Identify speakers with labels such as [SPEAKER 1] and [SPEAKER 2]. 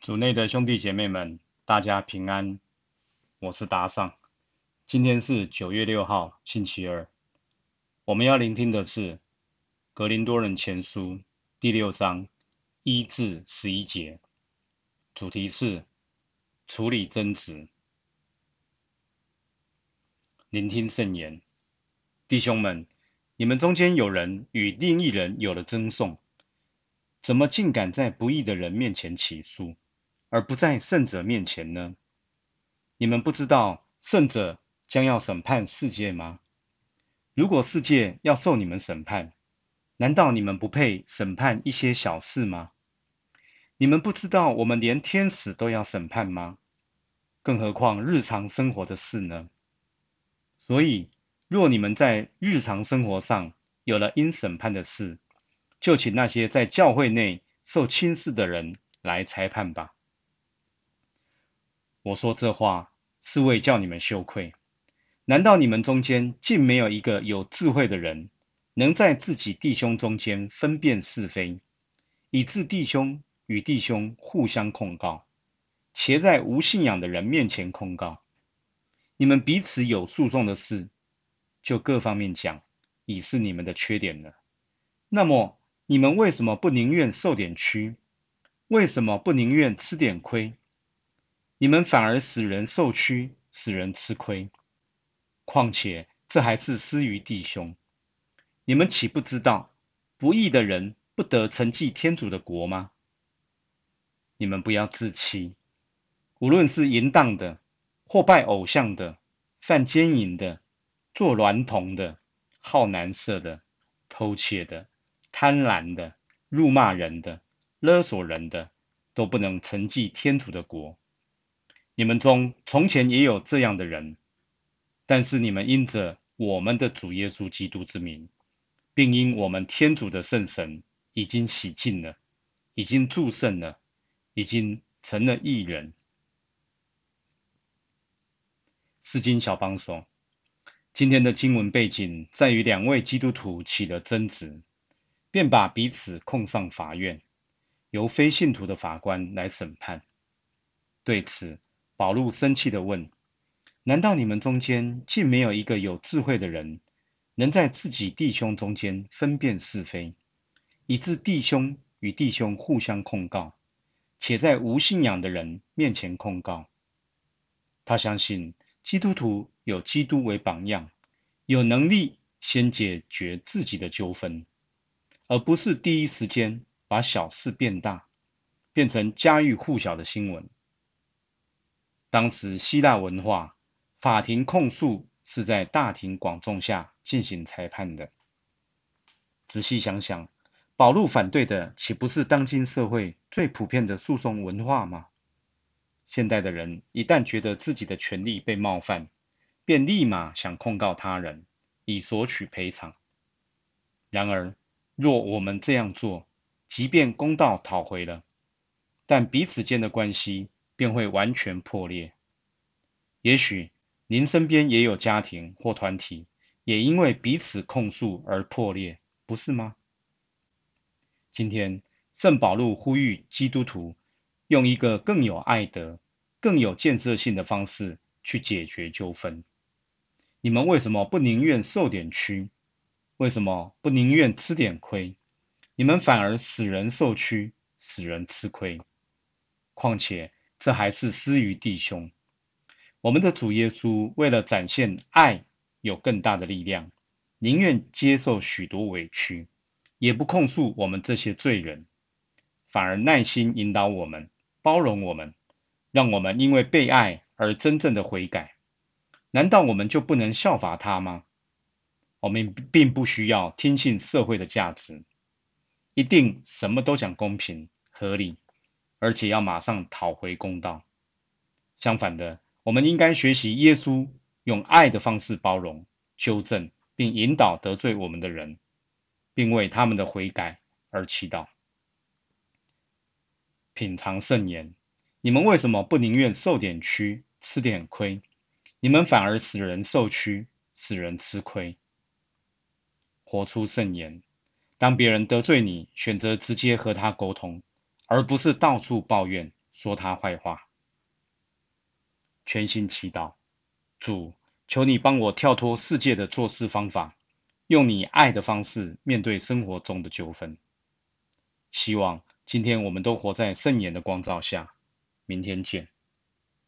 [SPEAKER 1] 主内的兄弟姐妹们，大家平安，我是达尚。今天是九月六号，星期二。我们要聆听的是《格林多人前书》第六章一至十一节，主题是处理争执。聆听圣言，弟兄们，你们中间有人与另一人有了争讼，怎么竟敢在不义的人面前起诉？而不在圣者面前呢？你们不知道圣者将要审判世界吗？如果世界要受你们审判，难道你们不配审判一些小事吗？你们不知道我们连天使都要审判吗？更何况日常生活的事呢？所以，若你们在日常生活上有了应审判的事，就请那些在教会内受轻视的人来裁判吧。我说这话是为叫你们羞愧。难道你们中间竟没有一个有智慧的人，能在自己弟兄中间分辨是非，以致弟兄与弟兄互相控告，且在无信仰的人面前控告？你们彼此有诉讼的事，就各方面讲，已是你们的缺点了。那么你们为什么不宁愿受点屈？为什么不宁愿吃点亏？你们反而使人受屈，使人吃亏。况且这还是施于弟兄。你们岂不知道，不义的人不得承继天主的国吗？你们不要自欺。无论是淫荡的，或拜偶像的，犯奸淫的，做娈童的，好男色的，偷窃的，贪婪的，辱骂人的，勒索人的，都不能承继天主的国。你们中从前也有这样的人，但是你们因着我们的主耶稣基督之名，并因我们天主的圣神已经洗净了，已经祝圣了，已经成了义人。四经小帮手，今天的经文背景在于两位基督徒起了争执，便把彼此控上法院，由非信徒的法官来审判。对此，保禄生气地问：“难道你们中间竟没有一个有智慧的人，能在自己弟兄中间分辨是非，以致弟兄与弟兄互相控告，且在无信仰的人面前控告？”他相信基督徒有基督为榜样，有能力先解决自己的纠纷，而不是第一时间把小事变大，变成家喻户晓的新闻。当时希腊文化，法庭控诉是在大庭广众下进行裁判的。仔细想想，保禄反对的岂不是当今社会最普遍的诉讼文化吗？现代的人一旦觉得自己的权利被冒犯，便立马想控告他人，以索取赔偿。然而，若我们这样做，即便公道讨回了，但彼此间的关系。便会完全破裂。也许您身边也有家庭或团体，也因为彼此控诉而破裂，不是吗？今天圣保禄呼吁基督徒用一个更有爱德、更有建设性的方式去解决纠纷。你们为什么不宁愿受点屈？为什么不宁愿吃点亏？你们反而使人受屈，使人吃亏。况且。这还是施于弟兄。我们的主耶稣为了展现爱，有更大的力量，宁愿接受许多委屈，也不控诉我们这些罪人，反而耐心引导我们，包容我们，让我们因为被爱而真正的悔改。难道我们就不能效法他吗？我们并不需要听信社会的价值，一定什么都讲公平合理。而且要马上讨回公道。相反的，我们应该学习耶稣，用爱的方式包容、纠正并引导得罪我们的人，并为他们的悔改而祈祷。品尝圣言，你们为什么不宁愿受点屈、吃点亏？你们反而使人受屈、使人吃亏。活出圣言，当别人得罪你，选择直接和他沟通。而不是到处抱怨、说他坏话。全心祈祷，主，求你帮我跳脱世界的做事方法，用你爱的方式面对生活中的纠纷。希望今天我们都活在圣言的光照下。明天见。